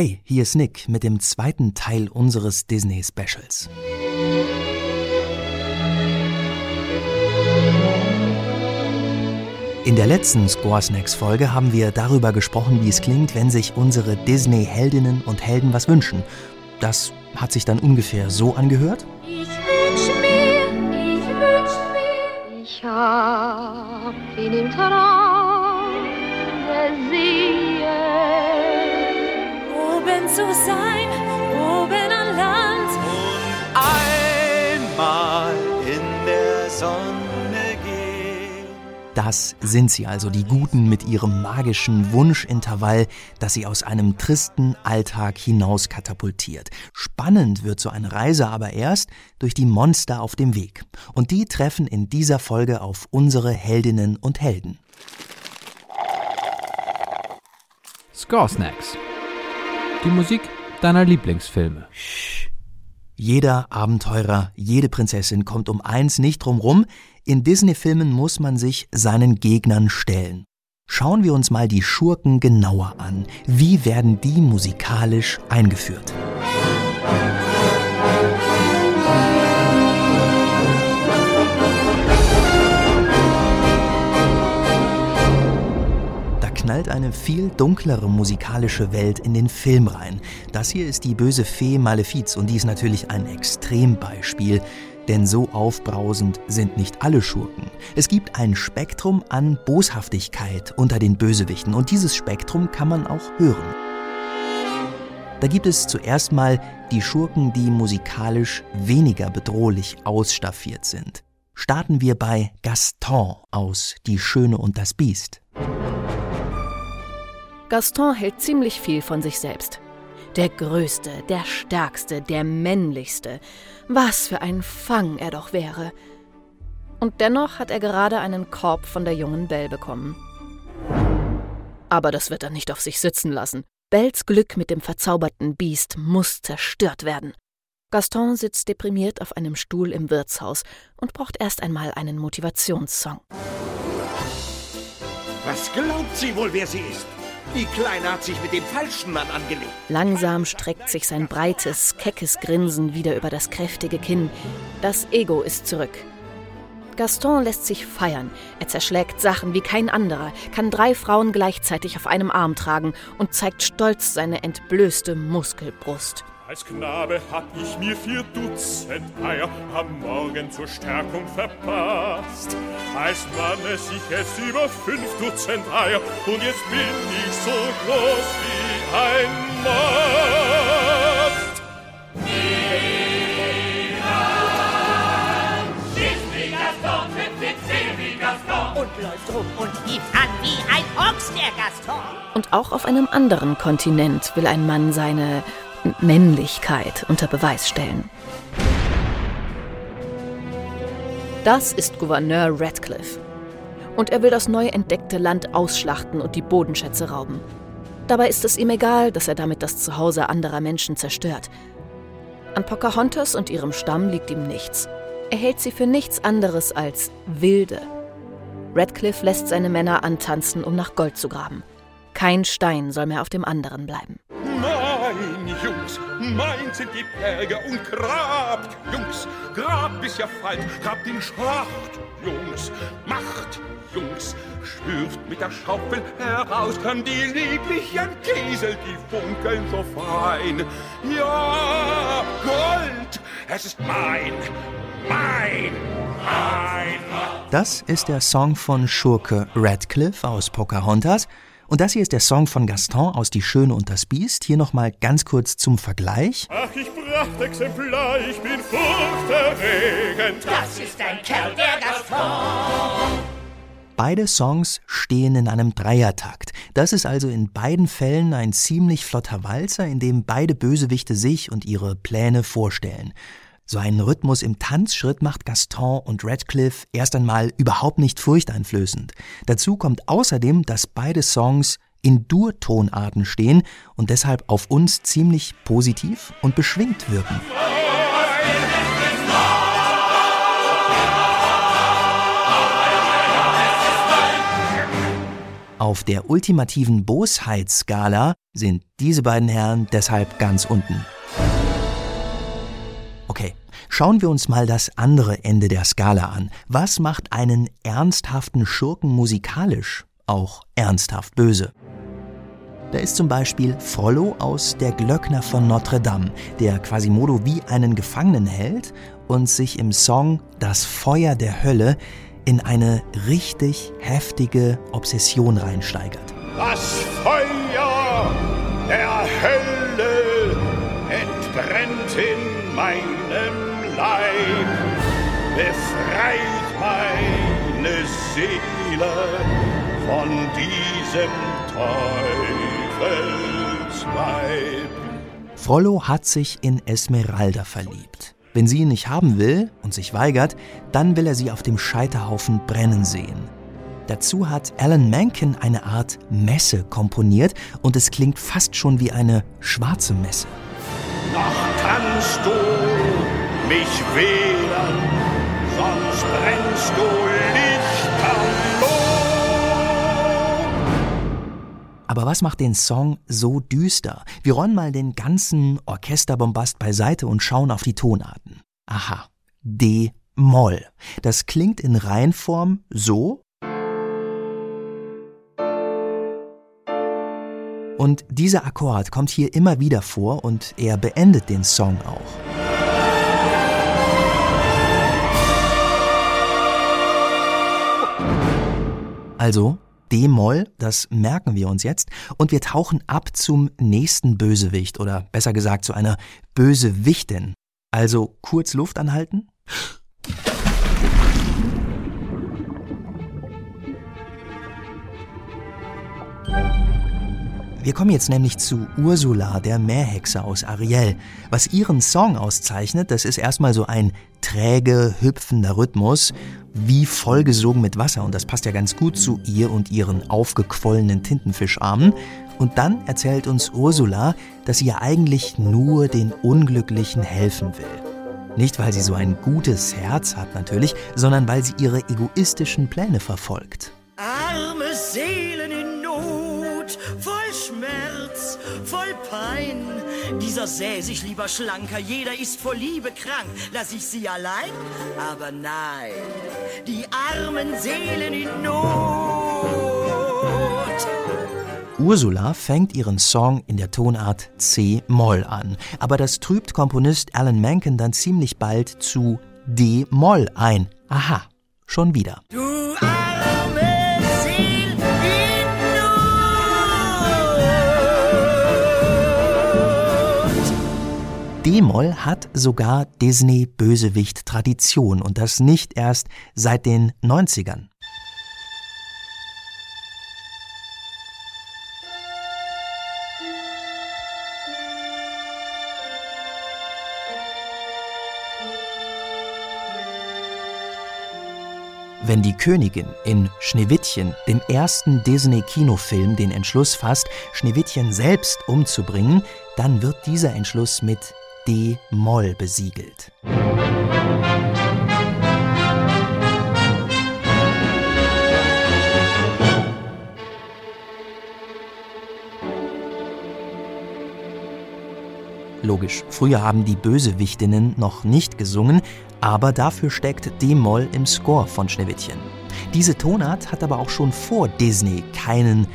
Hey, hier ist Nick mit dem zweiten Teil unseres Disney Specials. In der letzten Score Snacks Folge haben wir darüber gesprochen, wie es klingt, wenn sich unsere Disney Heldinnen und Helden was wünschen. Das hat sich dann ungefähr so angehört. Ich wünsch mir, ich wünsch mir, ich hab ihn im Traum gesehen. Zu sein, oben an Land. einmal in der Sonne gehen. Das sind sie also, die Guten mit ihrem magischen Wunschintervall, das sie aus einem tristen Alltag hinaus katapultiert. Spannend wird so eine Reise aber erst durch die Monster auf dem Weg. Und die treffen in dieser Folge auf unsere Heldinnen und Helden. Score Snacks. Die Musik deiner Lieblingsfilme. Jeder Abenteurer, jede Prinzessin kommt um eins nicht drum rum. In Disney-Filmen muss man sich seinen Gegnern stellen. Schauen wir uns mal die Schurken genauer an. Wie werden die musikalisch eingeführt? Knallt eine viel dunklere musikalische Welt in den Film rein. Das hier ist die böse Fee Malefiz und die ist natürlich ein Extrembeispiel, denn so aufbrausend sind nicht alle Schurken. Es gibt ein Spektrum an Boshaftigkeit unter den Bösewichten und dieses Spektrum kann man auch hören. Da gibt es zuerst mal die Schurken, die musikalisch weniger bedrohlich ausstaffiert sind. Starten wir bei Gaston aus Die Schöne und das Biest. Gaston hält ziemlich viel von sich selbst. Der Größte, der Stärkste, der Männlichste. Was für ein Fang er doch wäre. Und dennoch hat er gerade einen Korb von der jungen Belle bekommen. Aber das wird er nicht auf sich sitzen lassen. Bells Glück mit dem verzauberten Biest muss zerstört werden. Gaston sitzt deprimiert auf einem Stuhl im Wirtshaus und braucht erst einmal einen Motivationssong. Was glaubt sie wohl, wer sie ist? Die Kleine hat sich mit dem falschen Mann angelegt. Langsam streckt sich sein breites, keckes Grinsen wieder über das kräftige Kinn. Das Ego ist zurück. Gaston lässt sich feiern. Er zerschlägt Sachen wie kein anderer, kann drei Frauen gleichzeitig auf einem Arm tragen und zeigt stolz seine entblößte Muskelbrust. Als Knabe hab ich mir vier Dutzend Eier am Morgen zur Stärkung verpasst. Als Mann ess ich jetzt über fünf Dutzend Eier und jetzt bin ich so groß wie ein Mast. Und läuft rum und gibt an wie ein Ochs, der Gaston. Und auch auf einem anderen Kontinent will ein Mann seine Männlichkeit unter Beweis stellen. Das ist Gouverneur Radcliffe. Und er will das neu entdeckte Land ausschlachten und die Bodenschätze rauben. Dabei ist es ihm egal, dass er damit das Zuhause anderer Menschen zerstört. An Pocahontas und ihrem Stamm liegt ihm nichts. Er hält sie für nichts anderes als wilde. Radcliffe lässt seine Männer antanzen, um nach Gold zu graben. Kein Stein soll mehr auf dem anderen bleiben. Jungs, mein sind die Berge und grabt, Jungs, grabt bis ihr fallt, grabt den Schacht, Jungs, macht, Jungs, schürft mit der Schaufel heraus, kann die lieblichen Kiesel, die funkeln so fein. Ja, Gold, es ist mein, mein, mein. Das ist der Song von Schurke Radcliffe aus Pocahontas. Und das hier ist der Song von Gaston aus Die Schöne und das Biest. Hier nochmal ganz kurz zum Vergleich. Ach, ich Prachtexemplar, ich bin furchterregend. Das ist ein Kerl, der Gaston. Beide Songs stehen in einem Dreiertakt. Das ist also in beiden Fällen ein ziemlich flotter Walzer, in dem beide Bösewichte sich und ihre Pläne vorstellen. So einen Rhythmus im Tanzschritt macht Gaston und Radcliffe erst einmal überhaupt nicht furchteinflößend. Dazu kommt außerdem, dass beide Songs in Dur-Tonarten stehen und deshalb auf uns ziemlich positiv und beschwingt wirken. Auf der ultimativen Bosheitsskala sind diese beiden Herren deshalb ganz unten. Schauen wir uns mal das andere Ende der Skala an. Was macht einen ernsthaften Schurken musikalisch auch ernsthaft böse? Da ist zum Beispiel Frollo aus Der Glöckner von Notre Dame, der Quasimodo wie einen Gefangenen hält und sich im Song Das Feuer der Hölle in eine richtig heftige Obsession reinsteigert. Das Feuer der Hölle entbrennt in meinem Leib, befreit meine Seele von diesem Teufelsweib. Frollo hat sich in Esmeralda verliebt. Wenn sie ihn nicht haben will und sich weigert, dann will er sie auf dem Scheiterhaufen brennen sehen. Dazu hat Alan Menken eine Art Messe komponiert und es klingt fast schon wie eine schwarze Messe. Noch kannst du mich wehren, sonst brennst du lichterloh. Aber was macht den Song so düster? Wir räumen mal den ganzen Orchesterbombast beiseite und schauen auf die Tonarten. Aha, D-Moll. Das klingt in Reihenform so. Und dieser Akkord kommt hier immer wieder vor und er beendet den Song auch. Also D-Moll, das merken wir uns jetzt, und wir tauchen ab zum nächsten Bösewicht oder besser gesagt zu einer Bösewichtin. Also kurz Luft anhalten. Wir kommen jetzt nämlich zu Ursula, der Meerhexe aus Ariel. Was ihren Song auszeichnet, das ist erstmal so ein träge, hüpfender Rhythmus, wie vollgesogen mit Wasser. Und das passt ja ganz gut zu ihr und ihren aufgequollenen Tintenfischarmen. Und dann erzählt uns Ursula, dass sie ja eigentlich nur den Unglücklichen helfen will. Nicht, weil sie so ein gutes Herz hat natürlich, sondern weil sie ihre egoistischen Pläne verfolgt. Arme Seelen in Not, voll Schmerz, voll Pein. Dieser säh sich lieber schlanker, jeder ist vor Liebe krank. Lass ich sie allein? Aber nein, die armen Seelen in Not. Ursula fängt ihren Song in der Tonart C-Moll an, aber das trübt Komponist Alan Menken dann ziemlich bald zu D-Moll ein. Aha, schon wieder. Du Not. D-Moll hat sogar Disney-Bösewicht-Tradition und das nicht erst seit den 90ern. Wenn die Königin in Schneewittchen, dem ersten Disney-Kinofilm, den Entschluss fasst, Schneewittchen selbst umzubringen, dann wird dieser Entschluss mit D-Moll besiegelt. Logisch, früher haben die Bösewichtinnen noch nicht gesungen, aber dafür steckt D-Moll im Score von Schneewittchen. Diese Tonart hat aber auch schon vor Disney keinen,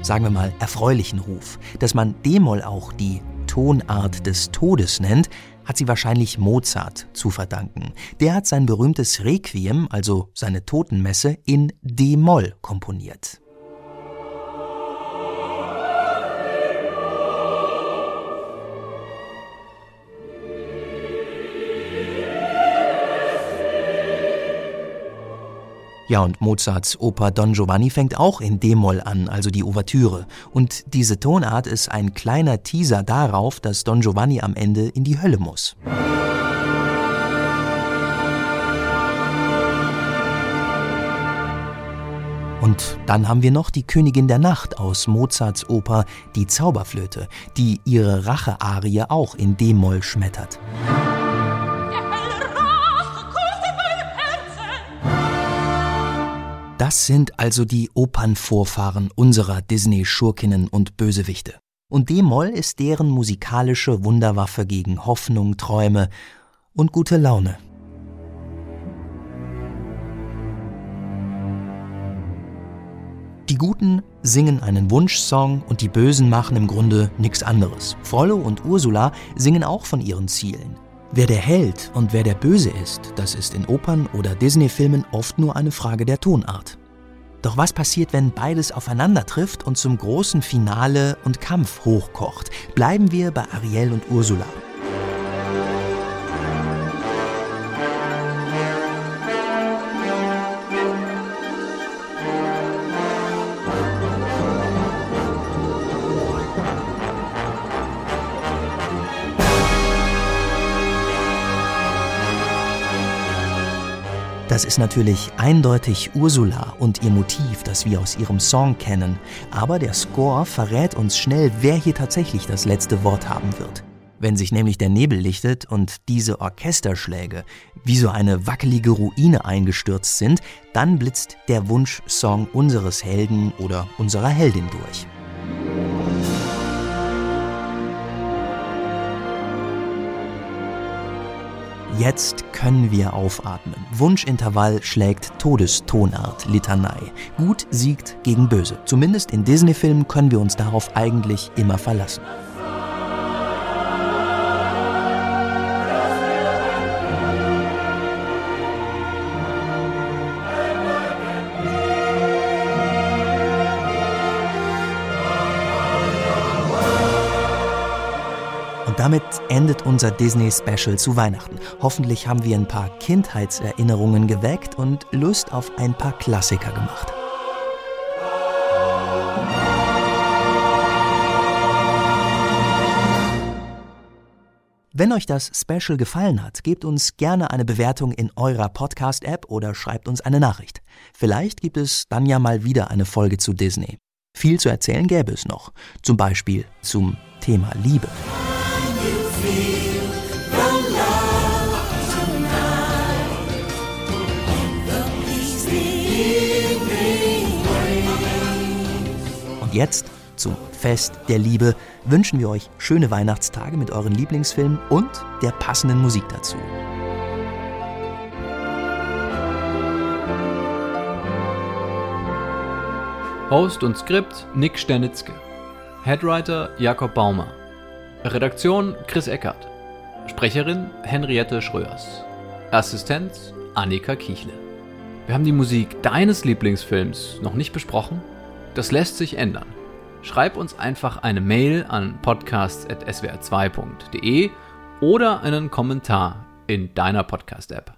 sagen wir mal, erfreulichen Ruf. Dass man D-Moll auch die Tonart des Todes nennt, hat sie wahrscheinlich Mozart zu verdanken. Der hat sein berühmtes Requiem, also seine Totenmesse, in D-Moll komponiert. Ja, und Mozarts Oper Don Giovanni fängt auch in D-Moll an, also die Ouvertüre. Und diese Tonart ist ein kleiner Teaser darauf, dass Don Giovanni am Ende in die Hölle muss. Und dann haben wir noch die Königin der Nacht aus Mozarts Oper Die Zauberflöte, die ihre Rache-Arie auch in D-Moll schmettert. Das sind also die Opernvorfahren unserer Disney-Schurkinnen und Bösewichte. Und D-Moll ist deren musikalische Wunderwaffe gegen Hoffnung, Träume und gute Laune. Die Guten singen einen Wunschsong und die Bösen machen im Grunde nichts anderes. Frollo und Ursula singen auch von ihren Zielen. Wer der Held und wer der Böse ist, das ist in Opern oder Disney-Filmen oft nur eine Frage der Tonart. Doch was passiert, wenn beides aufeinander trifft und zum großen Finale und Kampf hochkocht? Bleiben wir bei Ariel und Ursula. Das ist natürlich eindeutig Ursula und ihr Motiv, das wir aus ihrem Song kennen. Aber der Score verrät uns schnell, wer hier tatsächlich das letzte Wort haben wird. Wenn sich nämlich der Nebel lichtet und diese Orchesterschläge wie so eine wackelige Ruine eingestürzt sind, dann blitzt der Wunschsong unseres Helden oder unserer Heldin durch. Jetzt können wir aufatmen. Wunschintervall schlägt Todestonart, Litanei. Gut siegt gegen Böse. Zumindest in Disney-Filmen können wir uns darauf eigentlich immer verlassen. Damit endet unser Disney-Special zu Weihnachten. Hoffentlich haben wir ein paar Kindheitserinnerungen geweckt und Lust auf ein paar Klassiker gemacht. Wenn euch das Special gefallen hat, gebt uns gerne eine Bewertung in eurer Podcast-App oder schreibt uns eine Nachricht. Vielleicht gibt es dann ja mal wieder eine Folge zu Disney. Viel zu erzählen gäbe es noch, zum Beispiel zum Thema Liebe. Und jetzt zum Fest der Liebe wünschen wir euch schöne Weihnachtstage mit euren Lieblingsfilmen und der passenden Musik dazu. Host und Skript Nick Sternitzke. Headwriter Jakob Baumer. Redaktion Chris Eckert. Sprecherin Henriette Schröers. Assistenz Annika Kichle. Wir haben die Musik deines Lieblingsfilms noch nicht besprochen? Das lässt sich ändern. Schreib uns einfach eine Mail an podcast.swr2.de oder einen Kommentar in deiner Podcast-App.